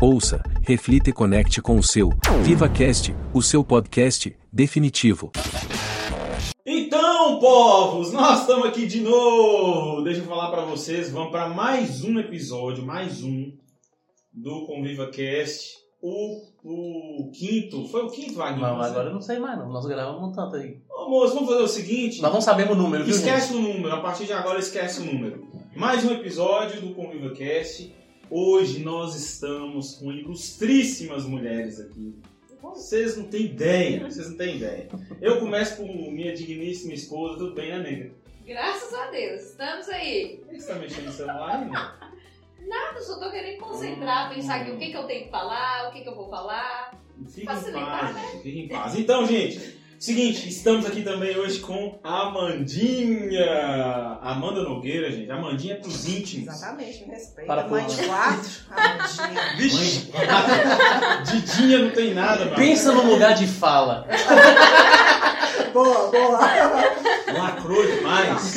Ouça, reflita e conecte com o seu VivaCast, o seu podcast definitivo. Então, povos, nós estamos aqui de novo. Deixa eu falar para vocês, vamos para mais um episódio, mais um do ConvivaCast. O, o quinto, foi o quinto, Wagner? Não, agora eu não sei mais não. Nós gravamos um tanto aí. Ô, moço, vamos fazer o seguinte. Nós não sabemos o número, viu, Esquece gente? o número, a partir de agora esquece o número. Mais um episódio do ConvivaCast. Hoje nós estamos com ilustríssimas mulheres aqui. Vocês não têm ideia, vocês não têm ideia. Eu começo com minha digníssima esposa, tudo bem, né, nega? Graças a Deus, estamos aí. Você tá mexendo no celular ainda? Eu só tô querendo concentrar, pensar aqui o que, que eu tenho que falar, o que, que eu vou falar. Fica em paz, gente, fica em paz. Então, gente, seguinte, estamos aqui também hoje com a Amandinha. Amanda Nogueira, gente. Amandinha é pros íntimos. Exatamente, me respeita. Para Mãe de quatro, Amandinha. Vixe, Didinha não tem nada, mano. Pensa no lugar de fala. Boa, boa. Lacrou demais.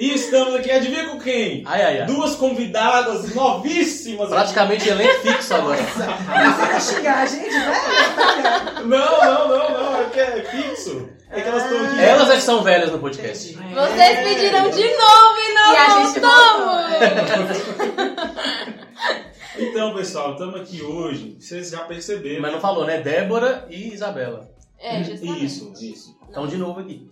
E estamos aqui, adivinha com quem? Ai, ai, ai. Duas convidadas novíssimas. Praticamente elenco fixo agora. Você vai xingar a gente, velho? Não, não, não, não. É que é fixo. É que elas estão aqui. Elas é que são velhas no podcast. Vocês pediram de novo e não E a gente voltamos! Então, pessoal, estamos aqui hoje. Vocês já perceberam. Mas não falou, né? Débora e Isabela. É, justamente. Isso, isso. Então, de novo aqui.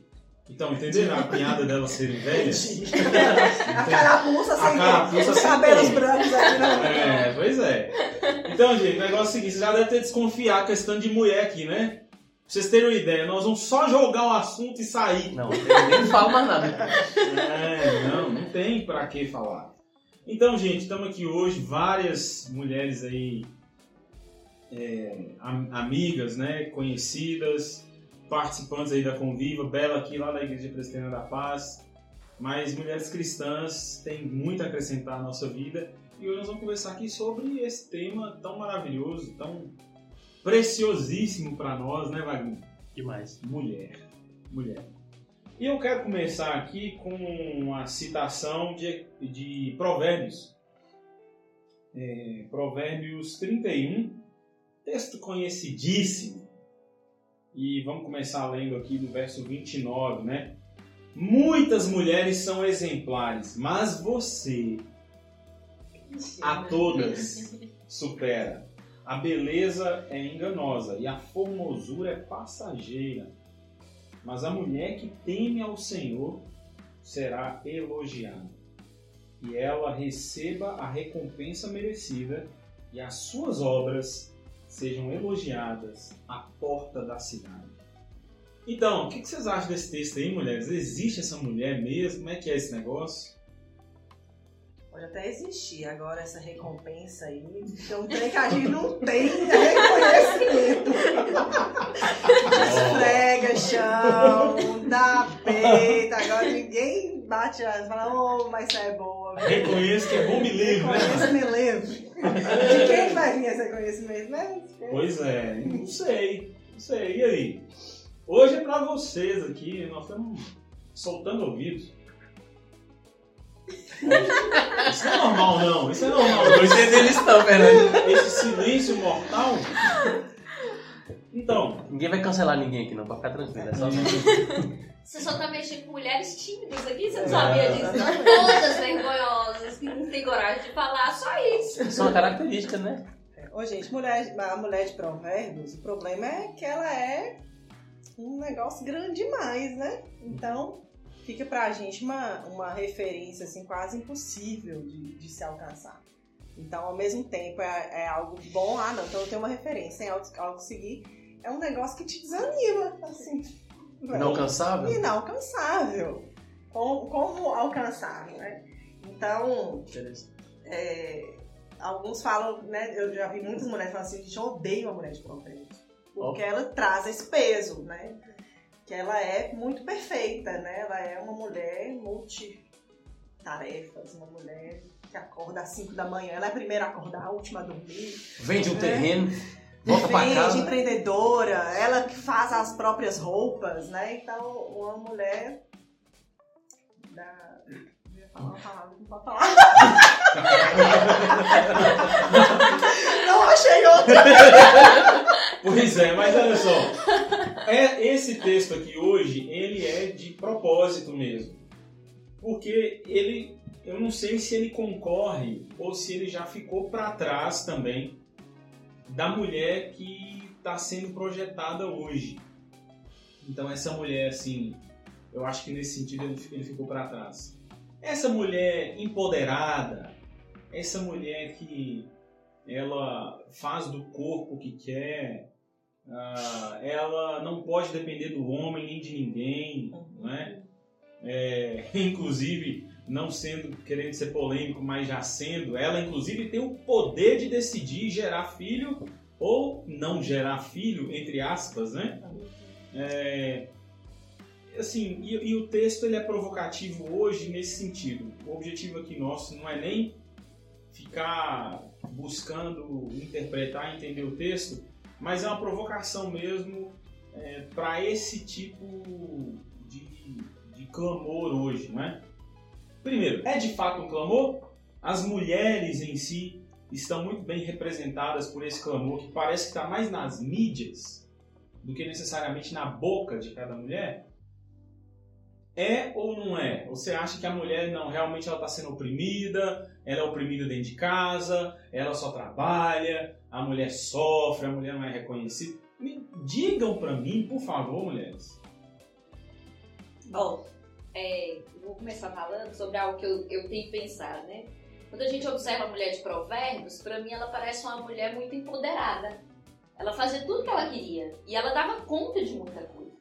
Então, entenderam a piada delas serem velhas? A carapuça A sem carapuça os sem cabelos brancos aqui não. É, pois é. Então, gente, o negócio é o seguinte, vocês já devem ter desconfiado a questão de mulher aqui, né? Pra vocês terem uma ideia, nós vamos só jogar o assunto e sair. Não, nem falo mais nada. É, não, não tem pra que falar. Então, gente, estamos aqui hoje, várias mulheres aí, é, am- amigas, né, conhecidas, participantes aí da Conviva, Bela aqui lá da Igreja Presbiteriana da Paz, mas mulheres cristãs têm muito a acrescentar à nossa vida e hoje nós vamos conversar aqui sobre esse tema tão maravilhoso, tão preciosíssimo para nós, né, Wagner? Demais. Mulher. Mulher. E eu quero começar aqui com uma citação de, de Provérbios. É, Provérbios 31, texto conhecidíssimo. E vamos começar lendo aqui do verso 29, né? Muitas mulheres são exemplares, mas você a todas supera. A beleza é enganosa e a formosura é passageira. Mas a mulher que teme ao Senhor será elogiada. E ela receba a recompensa merecida e as suas obras sejam elogiadas à porta da cidade. Então, o que vocês acham desse texto aí, mulheres? Existe essa mulher mesmo? Como é que é esse negócio? Pode até existir agora essa recompensa aí. Então, um trem que a gente não tem é reconhecimento. Esfrega chão, bate as e fala, ô, mas você é boa. Reconheço que é bom me livre, né? Reconheço-me livre. De quem vai vir esse reconhecimento, né? Pois é, não sei, não sei. E aí? Hoje é pra vocês aqui, nós estamos soltando ouvidos. Isso não é normal, não. Isso é normal. Tô entendendo isso não, Fernando. Esse silêncio mortal. Então, Ninguém vai cancelar ninguém aqui não, pra ficar tranquilo. É só... Você só tá mexendo com mulheres tímidas aqui? Você não É, sabia disso? exatamente. Todas vergonhosas, que não tem coragem de falar, só isso. Isso é uma característica, né? Ô, gente, mulher, a mulher de provérbios, o problema é que ela é um negócio grande demais, né? Então, fica pra gente uma, uma referência, assim, quase impossível de, de se alcançar. Então, ao mesmo tempo, é, é algo bom. Ah, não, então eu tenho uma referência, tem algo, algo seguir. É um negócio que te desanima, assim. Inalcançável? Inalcançável. Como, como alcançar, né? Então, é, alguns falam, né? Eu já vi muitas mulheres falando assim, gente, eu odeio a mulher de provérbios. Porque ela traz esse peso, né? Que ela é muito perfeita, né? Ela é uma mulher multitarefas, uma mulher que acorda às 5 da manhã. Ela é a primeira a acordar, a última a dormir. Vende um É. terreno, volta pra casa. empreendedora, ela que faz as próprias roupas, né? Então, uma mulher da... eu ia falar uma palavra, não pode falar. Pois é, mas olha só. É, esse texto aqui hoje, ele é de propósito mesmo. Porque ele, eu não sei se ele concorre ou se ele já ficou para trás também da mulher que está sendo projetada hoje. Então essa mulher, assim, eu acho que nesse sentido ele, ficou para trás. Essa mulher empoderada, essa mulher que ela faz do corpo o que quer, ah, ela não pode depender do homem nem de ninguém, não é? É, inclusive, não sendo querendo ser polêmico, mas já sendo, ela inclusive tem o poder de decidir gerar filho ou não gerar filho, entre aspas, né? É, assim, e, e, o texto ele é provocativo hoje nesse sentido. O objetivo aqui nosso não é nem ficar buscando interpretar, entender o texto, mas é uma provocação mesmo é, para esse tipo de, de clamor hoje, não é? Primeiro, é de fato um clamor? As mulheres em si estão muito bem representadas por esse clamor que parece que está mais nas mídias do que necessariamente na boca de cada mulher? É ou não é? Você acha que a mulher não realmente ela está sendo oprimida, ela é oprimida dentro de casa, ela só trabalha, a mulher sofre, a mulher não é reconhecida? Me digam para mim, por favor, mulheres. Bom, é, vou começar falando sobre algo que eu, eu tenho pensado, né? Quando a gente observa a mulher de provérbios, para mim ela parece uma mulher muito empoderada. Ela fazia tudo que ela queria e ela dava conta de muita coisa.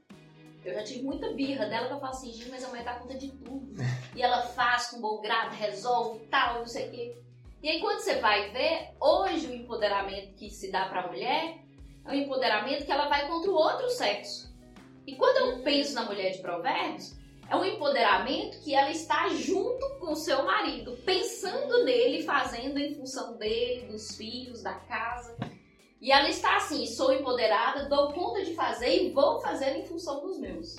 Eu já tive muita birra dela que eu falo assim, gente, mas a mãe dá conta de tudo. E ela faz com bom grado, resolve tal, não sei o quê. E aí quando você vai ver, hoje o empoderamento que se dá pra mulher é um empoderamento que ela vai contra o outro sexo. E quando eu penso na mulher de provérbios, é um empoderamento que ela está junto com o seu marido, pensando nele, fazendo em função dele, dos filhos, da casa. E ela está assim, sou empoderada, dou conta de fazer e vou fazer em função dos meus.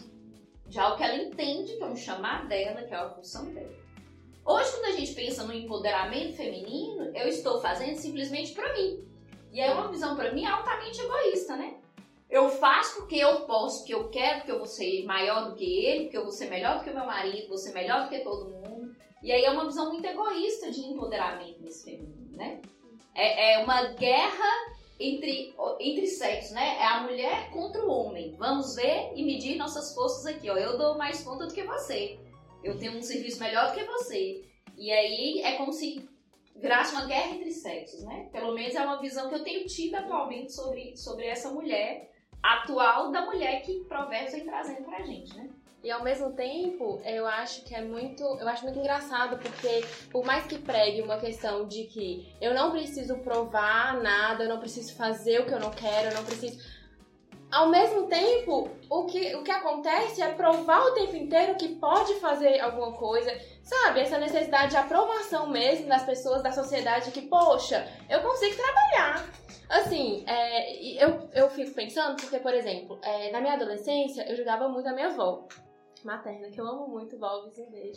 Já o que ela entende que é um chamar dela, que é a função dela. Hoje, quando a gente pensa no empoderamento feminino, eu estou fazendo simplesmente para mim. E é uma visão para mim altamente egoísta, né? Eu faço porque eu posso, porque eu quero, porque eu vou ser maior do que ele, porque eu vou ser melhor do que o meu marido, vou ser melhor do que todo mundo. E aí é uma visão muito egoísta de empoderamento nesse feminino, né? É, é uma guerra entre, entre sexos, né? É a mulher contra o homem. Vamos ver e medir nossas forças aqui, ó. Eu dou mais conta do que você. Eu tenho um serviço melhor do que você. E aí é como se virasse uma guerra entre sexos, né? Pelo menos é uma visão que eu tenho tido atualmente sobre, sobre essa mulher atual da mulher que Provérbios vem trazendo pra gente, né? E ao mesmo tempo, eu acho que é muito, eu acho muito engraçado porque por mais que pregue uma questão de que eu não preciso provar nada, eu não preciso fazer o que eu não quero, eu não preciso ao mesmo tempo, o que, o que acontece é provar o tempo inteiro que pode fazer alguma coisa, sabe? Essa necessidade de aprovação mesmo das pessoas, da sociedade, que, poxa, eu consigo trabalhar. Assim, é, eu, eu fico pensando, porque, por exemplo, é, na minha adolescência, eu jogava muito a minha avó materna, que eu amo muito, Valves, um beijo.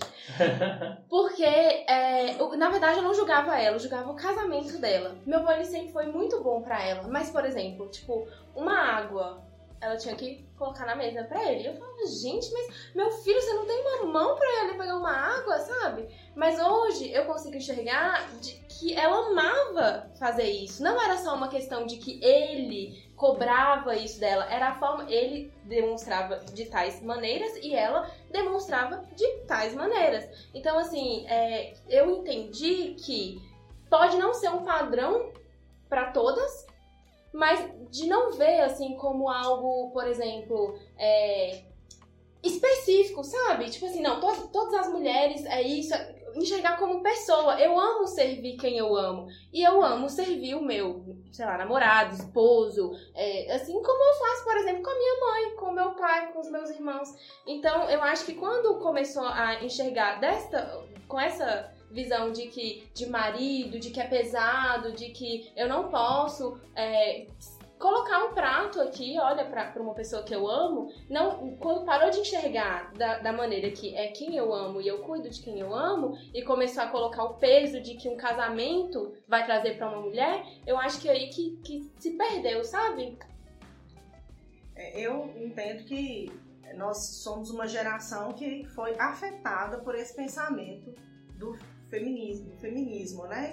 Porque, é, eu, na verdade, eu não julgava ela, eu julgava o casamento dela. Meu avô, sempre foi muito bom pra ela. Mas, por exemplo, tipo, uma água, ela tinha que colocar na mesa pra ele. E eu falava, gente, mas meu filho, você não tem uma mão pra ele pegar uma água, sabe? Mas hoje eu consigo enxergar de que ela amava fazer isso. Não era só uma questão de que ele cobrava isso dela, era a forma ele demonstrava de tais maneiras e ela demonstrava de tais maneiras. Então, assim, é, eu entendi que pode não ser um padrão para todas, mas de não ver assim como algo, por exemplo, é, específico, sabe? Tipo assim, não, to todas as mulheres é isso, enxergar como pessoa. Eu amo servir quem eu amo. E eu amo servir o meu, sei lá, namorado, esposo. É, assim como eu faço, por exemplo, com a minha mãe, com meu pai, com os meus irmãos. Então, eu acho que quando começou a enxergar desta, com essa visão de que de marido, de que é pesado, de que eu não posso é, colocar um prato aqui, olha, para uma pessoa que eu amo, não, quando parou de enxergar da, da maneira que é quem eu amo e eu cuido de quem eu amo, e começou a colocar o peso de que um casamento vai trazer para uma mulher, eu acho que é aí que, que se perdeu, sabe? É, Eu entendo que nós somos uma geração que foi afetada por esse pensamento do feminismo, feminismo, né?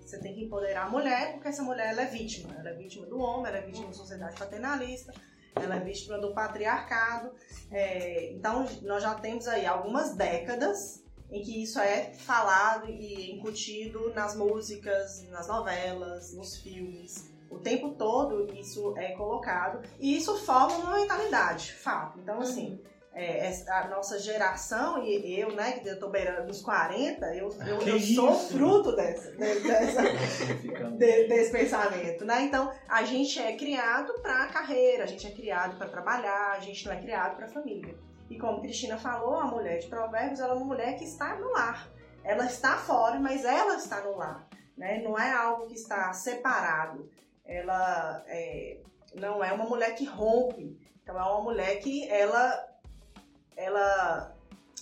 Você tem que empoderar a mulher porque essa mulher ela é vítima. Ela é vítima do homem, ela é vítima da sociedade paternalista, ela é vítima do patriarcado. É, então, nós já temos aí algumas décadas em que isso é falado e incutido nas músicas, nas novelas, nos filmes. O tempo todo isso é colocado e isso forma uma mentalidade, fato. Então, assim, é, a nossa geração e eu, né, que eu tô beirando dos 40, eu, eu, Que eu sou fruto dessa, de- dessa, de- desse pensamento, né? Então, a gente é criado para carreira, a gente é criado para trabalhar, a gente não é criado para família. E como Cristina falou, a mulher de Provérbios, ela é uma mulher que está no lar. Ela está fora, mas ela está no lar, né? Não é algo que está separado. Ela é, não é uma mulher que rompe. Então, é uma mulher que ela ela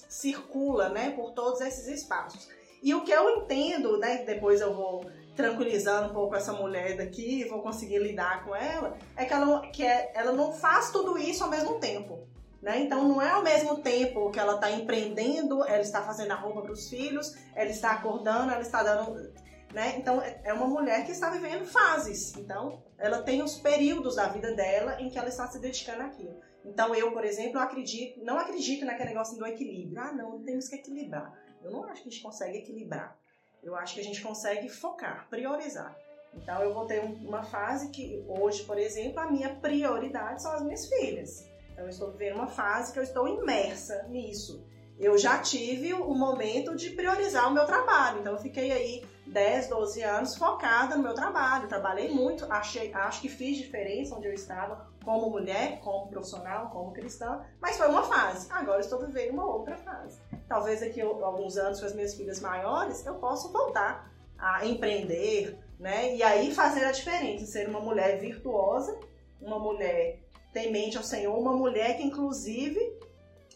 circula, né, por todos esses espaços. E o que eu entendo, né, depois eu vou tranquilizando um pouco essa mulher daqui, vou conseguir lidar com ela, é que ela, não- que é- ela não faz tudo isso ao mesmo tempo. Né? Então não é ao mesmo tempo que ela está empreendendo, ela está fazendo a roupa para os filhos, ela está acordando, ela está dando. Né? Então é é uma mulher que está vivendo fases. Então ela tem os períodos da vida dela em que ela está se dedicando àquilo. Então eu, por exemplo, acredito, não acredito naquele negócio do equilíbrio. Ah, não, temos que equilibrar. Eu não acho que a gente consegue equilibrar. Eu acho que a gente consegue focar, priorizar. Então eu vou ter um- uma fase que hoje, por exemplo, a minha prioridade são as minhas filhas. Então eu estou vivendo uma fase que eu estou imersa nisso. Eu já tive o momento de priorizar o meu trabalho. Então eu fiquei aí 10, 12 anos focada no meu trabalho. Trabalhei muito, achei, acho que fiz diferença onde eu estava como mulher, como profissional, como cristã, mas foi uma fase. Agora estou vivendo uma outra fase. Talvez daqui a alguns anos com as minhas filhas maiores eu possa voltar a empreender, né? E aí fazer a diferença, ser uma mulher virtuosa, uma mulher temente ao Senhor, uma mulher que inclusive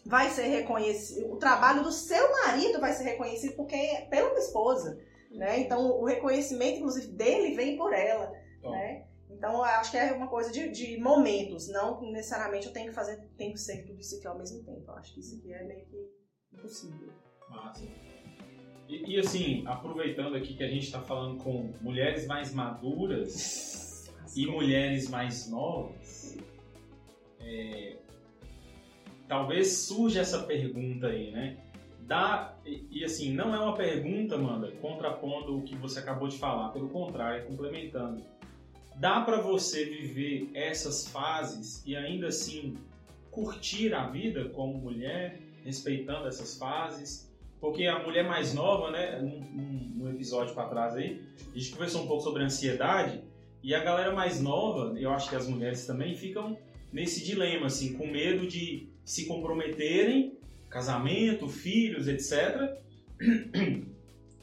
vai ser reconhecido, o trabalho do seu marido vai ser reconhecido porque é pela esposa, né? Então o reconhecimento inclusive dele vem por ela, né? Então eu acho que é uma coisa de, de momentos, não necessariamente eu tenho que fazer, tenho que ser tudo isso aqui ao mesmo tempo. Eu acho que isso aqui é meio que impossível. Massa. E, e, assim, aproveitando aqui que a gente está falando com mulheres mais maduras e mulheres mais novas, é, talvez surja essa pergunta aí, né? Dá, e, e, assim, não é uma pergunta, Amanda, contrapondo o que você acabou de falar, pelo contrário, complementando. Dá para você viver essas fases e ainda assim curtir a vida como mulher, respeitando essas fases? Porque a mulher mais nova, né, num episódio para trás aí, a gente conversou um pouco sobre ansiedade e a galera mais nova, eu acho que as mulheres também ficam nesse dilema, assim, com medo de se comprometerem, casamento, filhos, etc.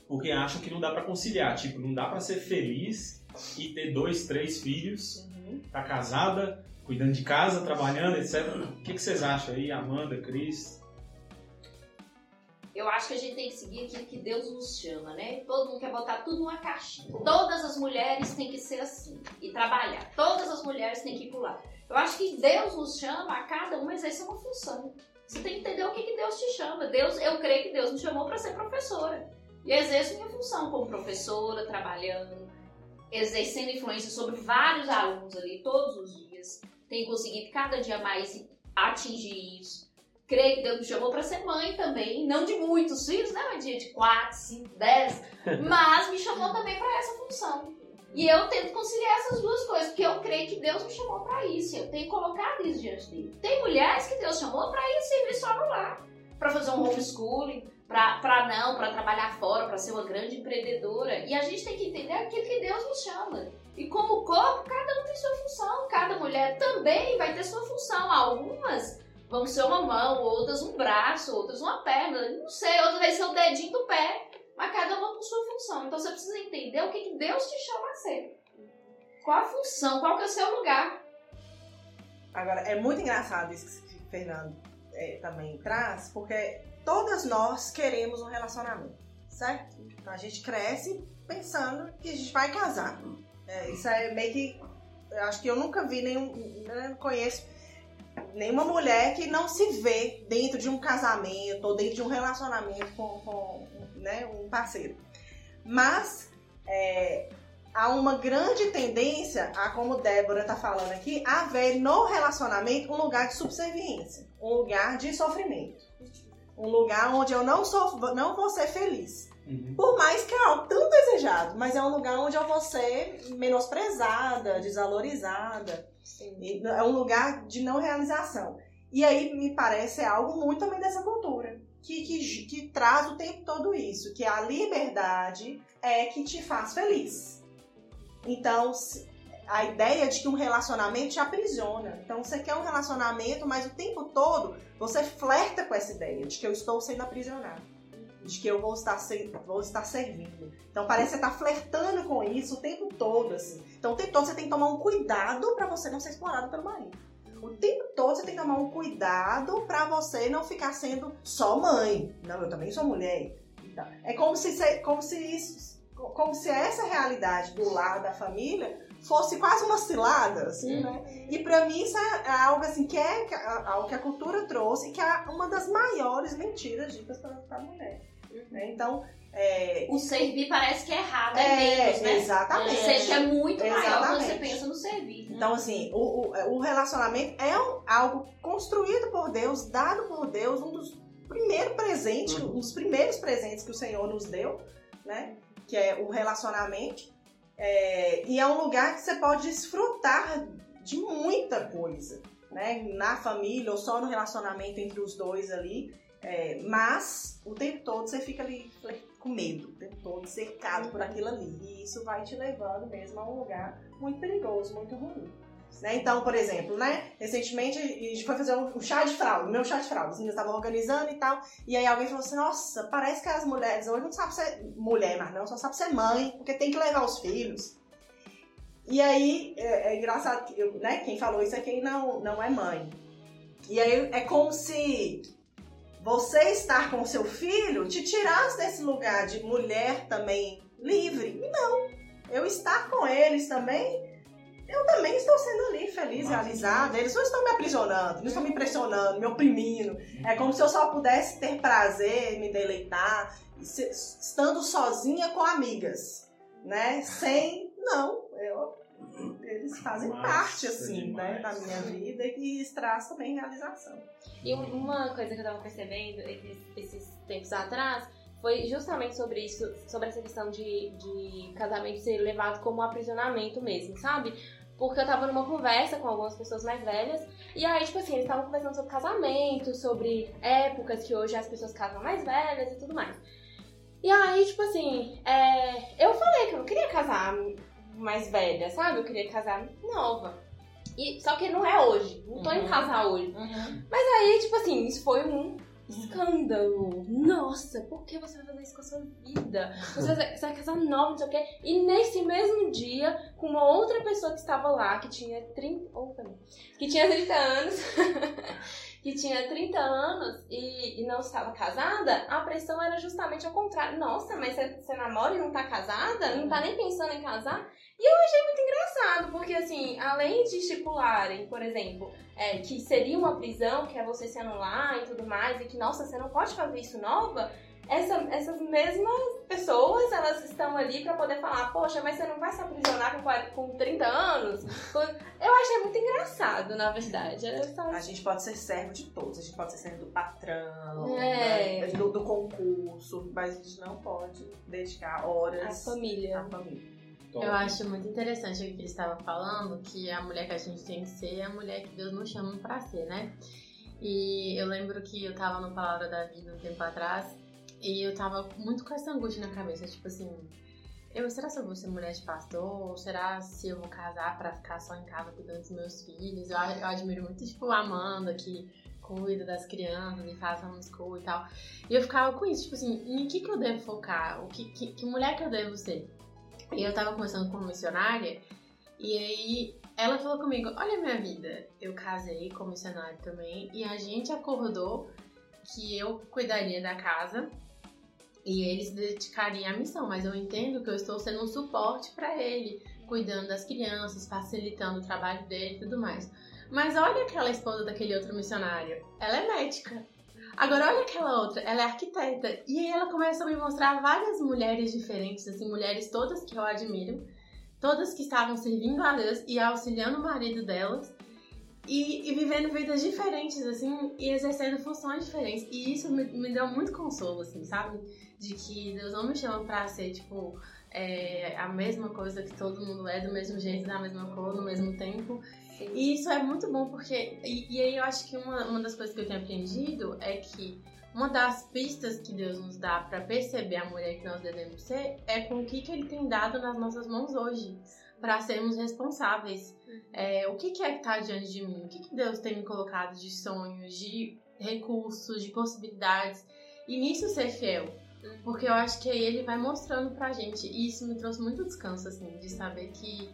Porque acham que não dá para conciliar, tipo, não dá para ser feliz e ter dois, três filhos, tá casada, cuidando de casa, trabalhando, etc. O que, que vocês acham aí, Amanda, Cris? Eu acho que a gente tem que seguir aquilo que Deus nos chama, né? Todo mundo quer botar tudo numa caixinha. Todas as mulheres têm que ser assim e trabalhar. Todas as mulheres têm que ir pular. Eu acho que Deus nos chama a cada uma exercer uma função. Você tem que entender o que, que Deus te chama. Deus, eu creio que Deus me chamou para ser professora. E exerço minha função como professora, trabalhando, exercendo influência sobre vários alunos ali todos os dias. Tenho conseguido cada dia mais atingir isso. Creio que Deus me chamou para ser mãe também, não de muitos filhos, né? De 4, 5, 10, mas me chamou também para essa função. E eu tento conciliar essas duas coisas, porque eu creio que Deus me chamou para isso. Eu tenho colocado isso diante dele. Tem mulheres que Deus chamou para ir servir só no lar, para fazer um homeschooling, para não, para trabalhar fora, para ser uma grande empreendedora. E a gente tem que entender aquilo que Deus nos chama. E como corpo, cada um tem sua função. Cada mulher também vai ter sua função. Algumas vão ser uma mão, outras um braço, outras uma perna, não sei, outras vai ser o dedinho do pé, mas cada uma com sua função. Então você precisa entender o que, que Deus te chama a ser. Qual a função, qual que é o seu lugar. Agora, é muito engraçado isso que Fernando é, também traz, porque todas nós queremos um relacionamento, certo? Então, a gente cresce pensando que a gente vai casar. É, isso é meio que eu acho que eu nunca vi nenhum, né, não conheço nenhuma mulher que não se vê dentro de um casamento ou dentro de um relacionamento com, com né, um parceiro. Mas é, há uma grande tendência, a como Débora está falando aqui, a ver no relacionamento um lugar de subserviência, um lugar de sofrimento, um lugar onde eu não, sou, não vou ser feliz. Uhum. Por mais que é algo tão desejado, mas é um lugar onde eu vou ser menosprezada, desvalorizada. Sim. É um lugar de não realização. E aí me parece é algo muito também dessa cultura. Que, que, que traz o tempo todo isso, que a liberdade é que te faz feliz. Então, se- a ideia de que um relacionamento te aprisiona. Então, você quer um relacionamento, mas o tempo todo você flerta com essa ideia de que eu estou sendo aprisionado. De que eu vou estar, vou estar servindo. Então, parece que você está flertando com isso o tempo todo, assim. Então, o tempo todo você tem que tomar um cuidado para você não ser explorado pelo marido. O tempo todo você tem que tomar um cuidado para você não ficar sendo só mãe. Não, eu também sou mulher. Então, É como se, se- como se isso, como se essa realidade do lar da família fosse quase uma cilada, assim, né? E pra mim isso é é algo assim que é que é algo que a cultura trouxe e que é uma das maiores mentiras ditas para a mulher. né? Então, é, O servir parece que é errado, é, é, menos, né? exatamente. Ou seja, é muito maior quando Exatamente. você pensa no servir. Então, assim, o, o, o relacionamento é um- algo construído por Deus, dado por Deus, um dos primeiros presentes, Uhum. um dos primeiros presentes que o Senhor nos deu, né? Que é o relacionamento. É, e é um lugar que você pode desfrutar de muita coisa, né? Na família ou só no relacionamento entre os dois ali. É, mas o tempo todo você fica ali com medo, o tempo todo cercado por aquilo ali. E isso vai te levando mesmo a um lugar muito perigoso, muito ruim. Né? Então, por exemplo, né? Recentemente a gente foi fazer um chá de fralda, meu chá de fralda, as meninas estavam organizando e tal. E aí alguém falou assim: Nossa, parece que as mulheres hoje não sabem ser mulher, mas não, só sabem ser mãe, porque tem que levar os filhos. E aí é, é engraçado eu, né? Quem falou isso é quem não, não é mãe. E aí é como se você estar com seu filho te tirasse desse lugar de mulher também livre. E não. Eu estar com eles também eu também estou sendo ali feliz, realizada. Eles não estão me aprisionando, não estão me pressionando, me oprimindo. É como se eu só pudesse ter prazer, me deleitar, se- estando sozinha com amigas, né? Sem, não, eu, eles fazem parte, assim, né, da minha vida e isso traz também realização. E um- uma coisa que eu tava percebendo esses, esses tempos atrás foi justamente sobre isso, sobre essa questão de, de casamento ser levado como um aprisionamento mesmo, sabe? Porque eu tava numa conversa com algumas pessoas mais velhas, e aí, tipo assim, eles estavam conversando sobre casamento, sobre épocas que hoje as pessoas casam mais velhas e tudo mais. E aí, tipo assim, é, eu falei que eu não queria casar mais velha, sabe? Eu queria casar nova. E, só que não é hoje, não tô em Uhum. casar hoje. Aí, tipo assim, isso foi um escândalo. Nossa, por que você vai fazer isso com a sua vida? Você vai, casar nova, não sei o quê. E nesse mesmo dia, com uma outra pessoa que estava lá, que tinha 30. Opa, que tinha 30 anos. que tinha 30 anos e, e não estava casada, a pressão era justamente ao contrário. Nossa, mas você, namora e não tá casada? Não tá nem pensando em casar? E eu achei muito engraçado, porque assim, além de estipularem, por exemplo, é, que seria uma prisão, que é você se anular e tudo mais, e que, nossa, você não pode fazer isso nova, essa- essas mesmas pessoas, elas estão ali pra poder falar, poxa, mas você não vai se aprisionar com, 40 com 30 anos? Eu achei muito engraçado, na verdade. Só- A gente pode ser servo de todos, a gente pode ser servo do patrão, É. né, do, do concurso, mas a gente não pode dedicar horas família. à família. Eu acho muito interessante o que ele estava falando, que a mulher que a gente tem que ser é a mulher que Deus nos chama pra ser, né? E eu lembro que eu tava no Palavra da Vida um tempo atrás e eu tava muito com essa angústia na cabeça, tipo assim, eu, será se eu vou ser mulher de pastor? Ou será se eu vou casar pra ficar só em casa cuidando dos meus filhos? Eu, eu admiro muito, tipo, a Amanda, que cuida das crianças e faz homeschool e tal. E eu ficava com isso, tipo assim, em que que eu devo focar? O que, que, que mulher que eu devo ser? E eu tava conversando com uma missionária, e aí ela falou comigo: Olha minha vida, eu casei com missionário também, e a gente acordou que eu cuidaria da casa E ele se dedicaria à missão, mas eu entendo que eu estou sendo um suporte para ele, cuidando das crianças, facilitando o trabalho dele e tudo mais. Mas olha aquela esposa daquele outro missionário. Ela é médica. Agora olha aquela outra, ela é arquiteta. E aí ela começa a me mostrar várias mulheres diferentes, assim, mulheres todas que eu admiro, todas que estavam servindo a Deus e auxiliando o marido delas. E, e vivendo vidas diferentes, assim, e exercendo funções diferentes. E isso me, me deu muito consolo, assim, sabe? De que Deus não me chama pra ser, tipo, é, a mesma coisa que todo mundo é, do mesmo jeito, da mesma cor, no mesmo tempo. E isso é muito bom porque. E, e, aí eu acho que uma, uma das coisas que eu tenho aprendido é que uma das pistas que Deus nos dá para perceber a mulher que nós devemos ser é com o que, que Ele tem dado nas nossas mãos hoje para sermos responsáveis. É, o que, que é que está diante de mim? O que, que Deus tem me colocado de sonhos, de recursos, de possibilidades? E nisso ser fiel. Porque eu acho que aí ele vai mostrando pra gente. E isso me trouxe muito descanso, assim, de saber que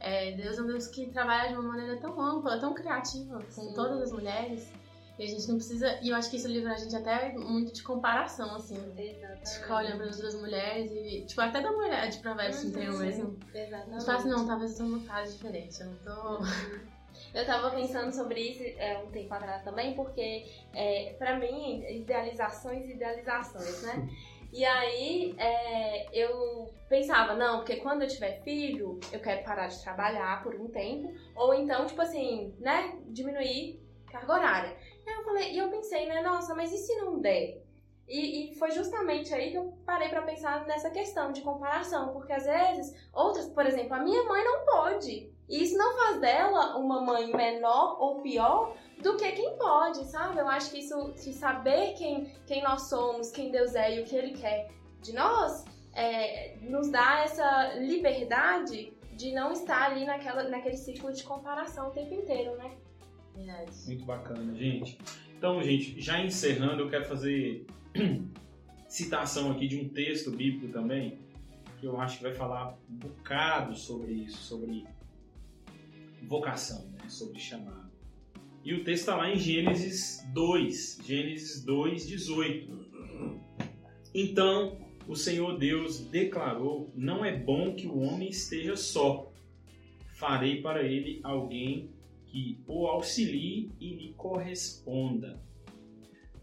é, Deus é um Deus que trabalha de uma maneira tão ampla, tão criativa com Sim. todas as mulheres. E a gente não precisa. E eu acho que isso livra a gente até muito de comparação, assim. Exatamente. Ficar olhando para as outras mulheres e. Tipo, até da mulher de provérbios uhum, tem o mesmo. Exatamente. Mas fala assim, não, talvez eu tô numa fase diferente. Eu não tô. Eu tava pensando sobre isso é, um tempo atrás também, porque é, para mim, idealizações e idealizações, né? E aí é, eu pensava, não, porque quando eu tiver filho, eu quero parar de trabalhar por um tempo, ou então, tipo assim, né, diminuir carga horária. Eu falei, e eu pensei, né, nossa, mas e se não der? E, e foi justamente aí que eu parei para pensar nessa questão de comparação, porque às vezes, outras, por exemplo, a minha mãe não pode. E isso não faz dela uma mãe menor ou pior do que quem pode, sabe? Eu acho que isso, de saber quem, quem nós somos, quem Deus é e o que Ele quer de nós, é, nos dá essa liberdade de não estar ali naquela, naquele ciclo de comparação o tempo inteiro, né? Muito bacana, gente. Então, gente, já encerrando, eu quero fazer citação aqui de um texto bíblico também, que eu acho que vai falar um bocado sobre isso, sobre vocação, né? sobre chamado. E o texto está lá em Gênesis 2, Gênesis 2, 18. Então o Senhor Deus declarou: Não é bom que o homem esteja só. Farei para ele alguém que o auxilie e lhe corresponda.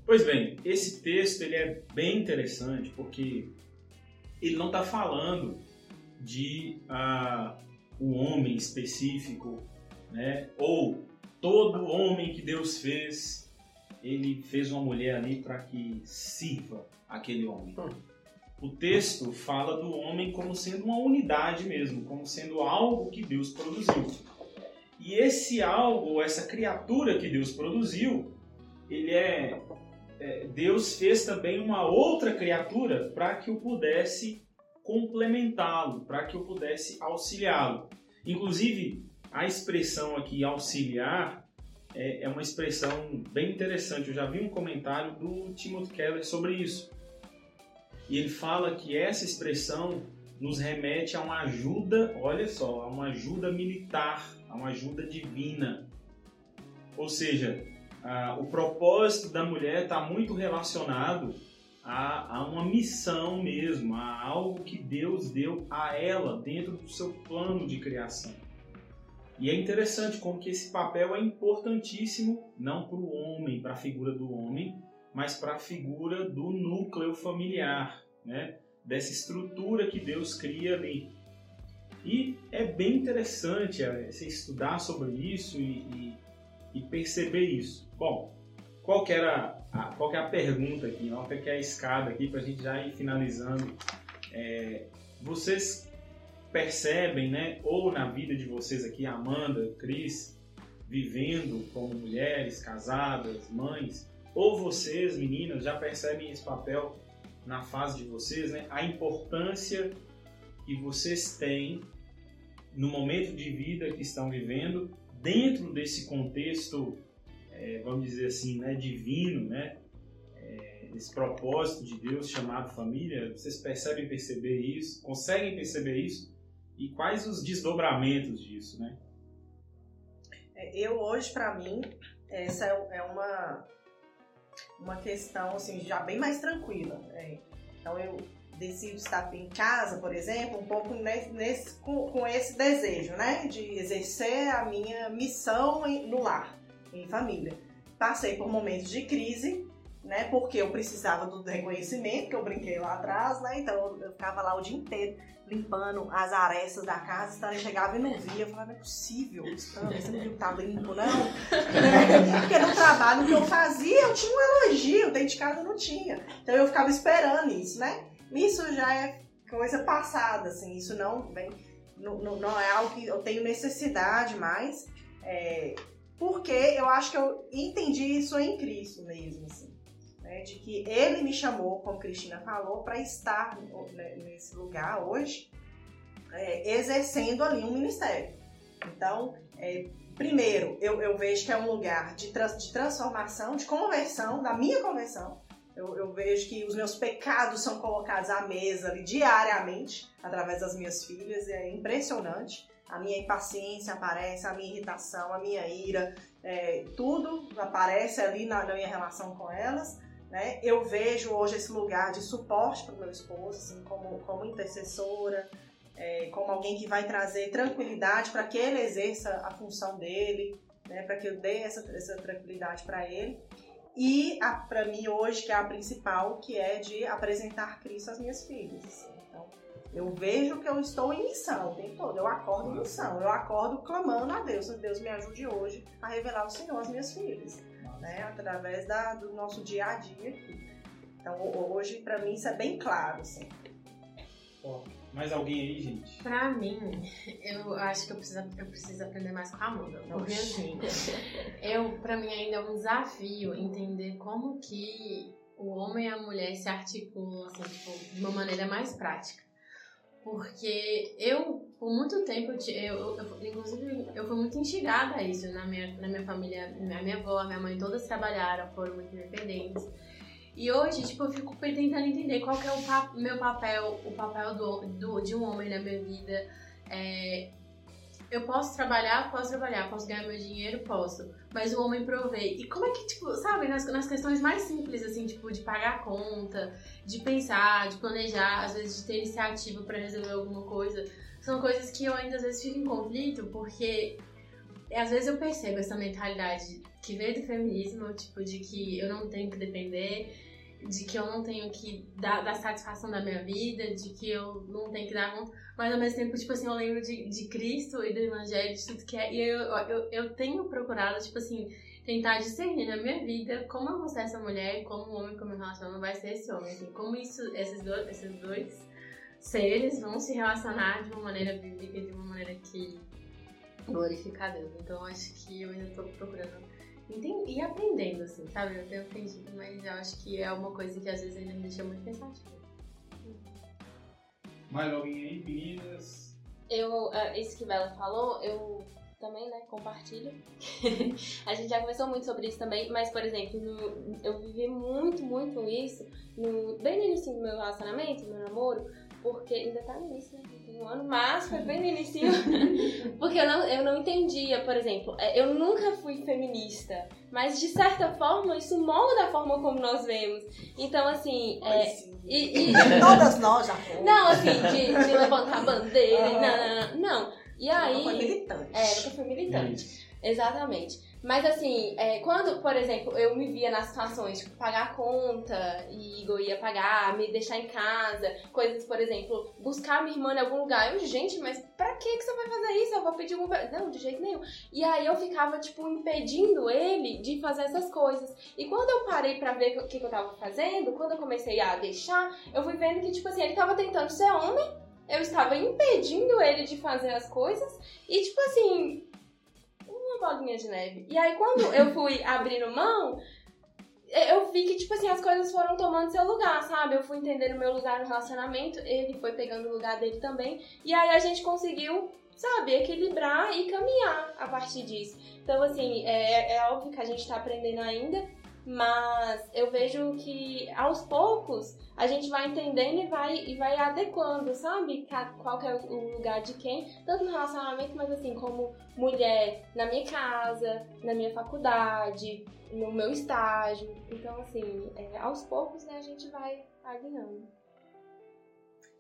Pois bem, esse texto ele é bem interessante porque ele não está falando de uh, um homem específico, né? ou todo homem que Deus fez, ele fez uma mulher ali para que sirva aquele homem. Hum. O texto fala do homem como sendo uma unidade mesmo, como sendo algo que Deus produziu. E esse algo, essa criatura que Deus produziu, ele é, é Deus fez também uma outra criatura para que o pudesse complementá-lo, para que o pudesse auxiliá-lo. Inclusive, a expressão aqui auxiliar é, é, uma expressão bem interessante. Eu já vi um comentário do Timothy Keller sobre isso. E ele fala que essa expressão nos remete a uma ajuda, olha só, a uma ajuda militar, uma ajuda divina. Ou seja, a, o propósito da mulher está muito relacionado a, a, uma missão mesmo, a algo que Deus deu a ela dentro do seu plano de criação. E é interessante como que esse papel é importantíssimo não para o homem, para a figura do homem, mas para a figura do núcleo familiar, né? dessa estrutura que Deus cria ali. E é bem interessante é, estudar sobre isso e, e, e perceber isso. Bom, qual que era a, qual que é a pergunta aqui, qual que é a escada aqui para a gente já ir finalizando? É, vocês percebem, né, ou na vida de vocês aqui, Amanda, Cris, vivendo como mulheres, casadas, mães, ou vocês, meninas, já percebem esse papel na fase de vocês, né, a importância que vocês têm no momento de vida que estão vivendo, dentro desse contexto, é, vamos dizer assim, né, divino, né, é, esse propósito de Deus chamado família, vocês percebem perceber isso, conseguem perceber isso? e quais os desdobramentos disso, né? É, eu hoje, para mim, essa é, é uma uma questão assim já bem mais tranquila. É, Então eu decido estar em casa, por exemplo, um pouco nesse, com, com esse desejo, né? De exercer a minha missão em- no lar, em família. Passei por momentos de crise, né? Porque eu precisava do reconhecimento, que eu brinquei lá atrás, né? Então eu- ficava lá o dia inteiro limpando as arestas da casa, então chegava e não via, eu falava, não é possível, você não viu que tá limpo, não? Porque no trabalho que eu fazia, eu tinha um elogio, dentro de casa não tinha. Então eu ficava esperando isso, né? Isso já é coisa passada, assim, isso não vem, não, não, é algo que eu tenho necessidade mais, é, porque eu acho que eu entendi isso em Cristo mesmo, assim, né? De que Ele me chamou, como Cristina falou, para estar né, nesse lugar hoje, é, exercendo ali um ministério. Então, é, primeiro, eu, eu vejo que é um lugar de, trans- de transformação, de conversão, da minha conversão. Eu, eu vejo que os meus pecados são colocados à mesa ali diariamente, através das minhas filhas, e é impressionante. A minha impaciência aparece, a minha irritação, a minha ira, é, tudo aparece ali na, na minha relação com elas. Né? Eu vejo hoje esse lugar de suporte para o meu esposo, assim, como, como intercessora, é, como alguém que vai trazer tranquilidade para que ele exerça a função dele, né, para que eu dê essa, essa tranquilidade para ele. E para mim hoje, que é a principal, que é de apresentar Cristo às minhas filhas. assim. Então, eu vejo que eu estou em missão o tempo todo. Eu acordo em missão. Eu acordo clamando a Deus. Deus me ajude hoje a revelar o Senhor às minhas filhas. Né, através da, do nosso dia a dia aqui. Então, ho- hoje, para mim, isso é bem claro. Assim. Mais alguém aí, gente? Pra mim, eu acho que eu preciso, eu preciso aprender mais com a Amanda. Porque assim, eu, pra mim ainda é um desafio entender como que o homem e a mulher se articulam, assim, tipo, de uma maneira mais prática. Porque eu, por muito tempo, eu, eu, eu- inclusive, eu fui muito instigada a isso na minha, na minha família. Minha, minha avó, minha mãe, todas trabalharam, foram muito independentes. E hoje, tipo, eu fico tentando entender qual que é o pa- meu papel, o papel do, do- de um homem na minha vida. É, eu posso trabalhar, posso trabalhar, posso ganhar meu dinheiro, posso. Mas o homem provê. E como é que, tipo, sabe, nas, nas questões mais simples, assim, tipo, de pagar a conta, de pensar, de planejar, às vezes de ter iniciativa pra resolver alguma coisa, são coisas que eu ainda às vezes fico em conflito, porque às vezes eu percebo essa mentalidade que veio do feminismo, tipo, de que eu não tenho que depender, de que eu não tenho que dar, dar satisfação da minha vida, de que eu não tenho que dar conta, mas ao mesmo tempo, tipo assim, eu lembro de, de Cristo e do Evangelho, de tudo que é, e eu, eu, eu tenho procurado, tipo assim, tentar discernir na minha vida como eu vou ser essa mulher e como o homem que eu me relaciono vai ser esse homem, assim, como isso, esses dois, esses dois seres vão se relacionar de uma maneira bíblica, de uma maneira que glorifica a Deus. Então acho que eu ainda tô procurando e aprendendo, assim, sabe? Eu tenho aprendido, mas eu acho que é uma coisa que às vezes ainda me deixa muito pensativa. Mais alguém aí, meninas? Eu, é, isso que Bela falou, eu também, né, compartilho. a gente já conversou muito sobre isso também, mas, por exemplo, no- eu vivi muito, muito isso no, bem no início do meu relacionamento, do meu namoro, porque ainda tá no início, né? Um ano, mas foi bem no início. porque eu não, eu não entendia, por exemplo, é, eu nunca fui feminista, mas de certa forma isso molda a forma como nós vemos. Então, assim, é, e- e, Todas nós já fomos. não, assim, de, de levantar bandeira, e Ah. não, não, não, não. E aí. Foi militante. É, nunca fui militante. Exatamente. Mas assim, é, quando, por exemplo, eu me via nas situações, tipo, pagar a conta e Igor ia pagar, me deixar em casa, coisas, por exemplo, buscar minha irmã em algum lugar. Eu, gente, mas pra que que você vai fazer isso? Eu vou pedir um... Não, de jeito nenhum. E aí eu ficava, tipo, impedindo ele de fazer essas coisas. E quando eu parei pra ver o que, que eu tava fazendo, quando eu comecei a deixar, eu fui vendo que, tipo assim, ele tava tentando ser homem, eu estava impedindo ele de fazer as coisas, e, tipo assim, uma bolinha de neve. E aí, quando eu fui abrindo mão, eu vi que, tipo assim, as coisas foram tomando seu lugar, sabe? Eu fui entendendo meu lugar no relacionamento, ele foi pegando o lugar dele também. E aí a gente conseguiu, sabe, equilibrar e caminhar a partir disso. Então, assim, é, é óbvio que a gente tá aprendendo ainda, mas eu vejo que aos poucos a gente vai entendendo e vai, e vai adequando, sabe? Qual que é o lugar de quem, tanto no relacionamento, mas assim, como mulher na minha casa, na minha faculdade, no meu estágio. Então, assim, é, aos poucos né, a gente vai alinhando.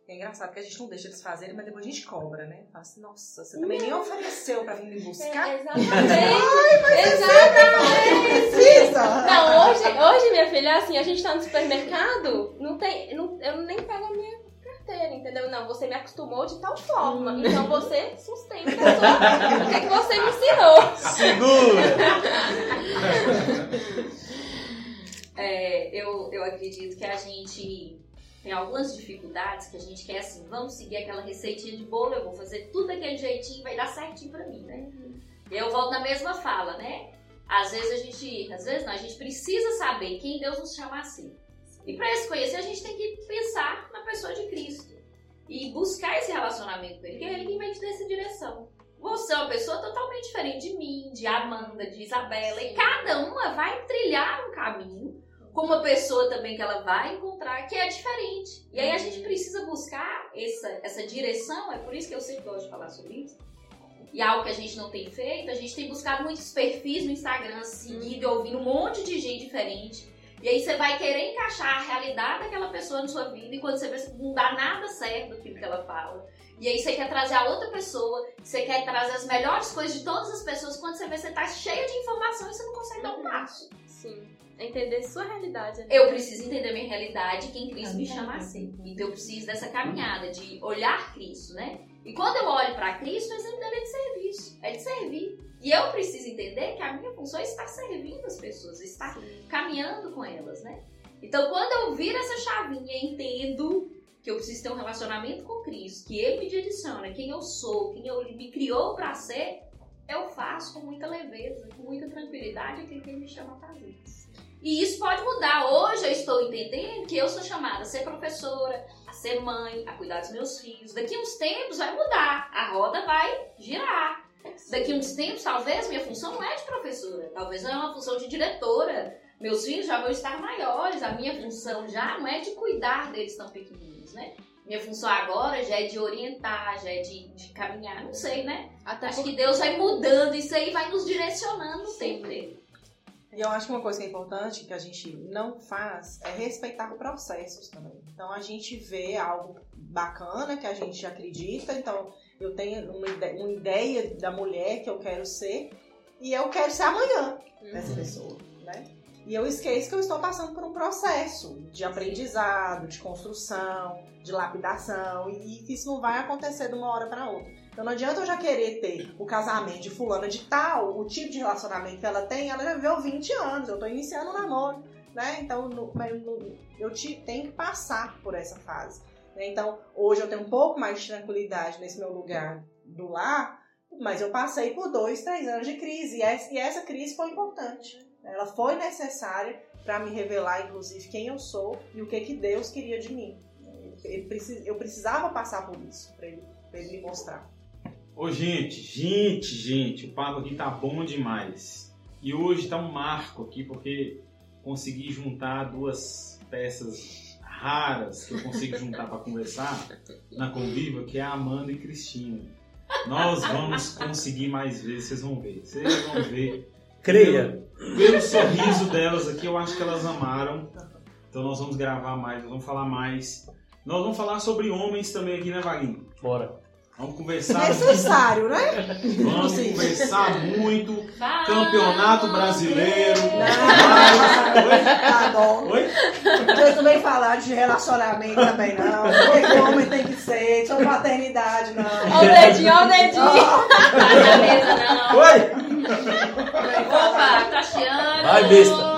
É engraçado que a gente não deixa eles fazerem, mas depois a gente cobra, né? Fala assim, nossa, você também nem ofereceu pra vir me buscar. É, exatamente. exatamente. Não, hoje, hoje, minha filha, é assim, a gente tá no supermercado, não tem, não, eu nem pego a minha carteira, entendeu? Não, você me acostumou de tal forma, então você sustenta a sua- o que, que você me ensinou. Segura! É, eu, eu acredito que a gente tem algumas dificuldades que a gente quer assim, vamos seguir aquela receitinha de bolo, eu vou fazer tudo daquele jeitinho, vai dar certinho pra mim, né? E eu volto na mesma fala, né? Às vezes a gente, às vezes não, a gente precisa saber quem Deus nos chama assim. E pra se conhecer, a gente tem que pensar na pessoa de Cristo e buscar esse relacionamento com Ele, que é Ele que vai te dar essa direção. Você é uma pessoa totalmente diferente de mim, de Amanda, de Isabela, e cada uma vai trilhar um caminho com uma pessoa também que ela vai encontrar que é diferente. E aí a gente precisa buscar essa, essa direção, é por isso que eu sempre gosto de falar sobre isso. E algo que a gente não tem feito, a gente tem buscado muitos perfis no Instagram, seguido e ouvindo um monte de gente diferente. E aí você vai querer encaixar a realidade daquela pessoa na sua vida e quando você vê que não dá nada certo daquilo que ela fala. E aí você quer trazer a outra pessoa, você quer trazer as melhores coisas de todas as pessoas, quando você vê que você tá cheia de informação e você não consegue dar um passo. Sim, é entender sua realidade. né? Eu preciso entender minha realidade e quem Cristo me chama assim. Então eu preciso dessa caminhada, de olhar Cristo, né? E quando eu olho para Cristo, o exemplo dele é de serviço, é de servir. E eu preciso entender que a minha função é estar servindo as pessoas, estar caminhando com elas, né? Então quando eu viro essa chavinha entendo que eu preciso ter um relacionamento com Cristo, que Ele me direciona, quem eu sou, quem Ele me criou para ser, eu faço com muita leveza, com muita tranquilidade aquilo que Ele me chama a fazer. E isso pode mudar. Hoje eu estou entendendo que eu sou chamada a ser professora, ser mãe, a cuidar dos meus filhos. Daqui uns tempos vai mudar, a roda vai girar. Daqui uns tempos, talvez, minha função não é de professora, talvez não é uma função de diretora. Meus filhos já vão estar maiores, a minha função já não é de cuidar deles tão pequenininhos, né? Minha função agora já é de orientar, já é de, de caminhar, não sei, né? Até Acho que Deus vai mudando isso aí, vai nos direcionando dele. E eu acho que uma coisa que é importante que a gente não faz é respeitar processos também. Então a gente vê algo bacana que a gente acredita, então eu tenho uma ideia, uma ideia da mulher que eu quero ser e eu quero ser amanhã dessa pessoa, né? E eu esqueço que eu estou passando por um processo de aprendizado, de construção, de lapidação, e isso não vai acontecer de uma hora para outra. Então não adianta eu já querer ter o casamento de fulana de tal, o tipo de relacionamento que ela tem, ela já viveu 20 anos, eu tô iniciando um namoro, né? Então no- eu te- tenho que passar por essa fase. né? Então hoje eu tenho um pouco mais de tranquilidade nesse meu lugar do lar, mas eu passei por dois, três anos de crise, e essa, e essa crise foi importante. Ela foi necessária para me revelar, inclusive, quem eu sou e o que, que Deus queria de mim. Eu precisava passar por isso para ele, ele me mostrar. Ô, gente, gente, gente, o papo aqui tá bom demais. E hoje tá um marco aqui, porque consegui juntar duas peças raras que eu consigo juntar para conversar na Conviva, que é a Amanda e Cristina. Nós vamos conseguir mais vezes, vocês vão ver. Vocês vão ver. Creia. Pelo, pelo sorriso delas aqui, eu acho que elas amaram. Então nós vamos gravar mais, nós vamos falar mais. Nós vamos falar sobre homens também aqui, né, Vaguinho? Bora. Vamos conversar. Necessário, né? Vamos Sim. conversar muito. Vamos! Campeonato Brasileiro. Tá bom. Oi? Vocês não vem falar de relacionamento também, não. O que que homem tem que ser, sobre paternidade, não. Ó o dedinho, ó o dedinho. Ó, Tá na mesa, não. Oi! Opa, tá chiando. Vai, besta.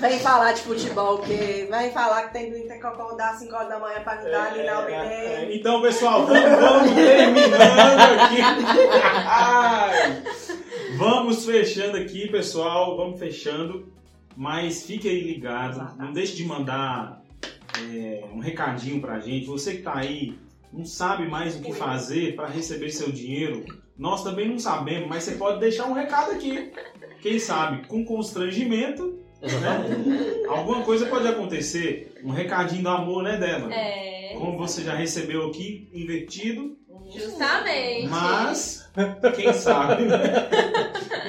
Vem falar, de futebol, que vem falar que tem que acordar às 5 horas da manhã pra dar ali na É, UBT. Então, pessoal, vamos, vamos terminando aqui. Ai. Vamos fechando aqui, pessoal. Vamos fechando. Mas fique aí ligado. Não deixe de mandar é, um recadinho pra gente. Você que tá aí, não sabe mais o que fazer para receber seu dinheiro. Nós também não sabemos, mas você pode deixar um recado aqui. Quem sabe, com constrangimento, né? Alguma coisa pode acontecer. Um recadinho do amor, né, Débora? É. Como você já recebeu aqui, invertido, Justamente. mas quem sabe, né?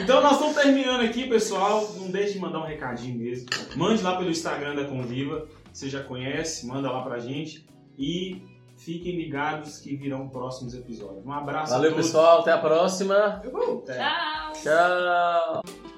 Então nós estamos terminando aqui, pessoal. Não deixe de mandar um recadinho mesmo. Mande lá pelo Instagram da Conviva. Você já conhece, manda lá pra gente. e fiquem ligados que virão próximos episódios. Um abraço Valeu, a todos. pessoal. Até a próxima. Tchau! Tchau.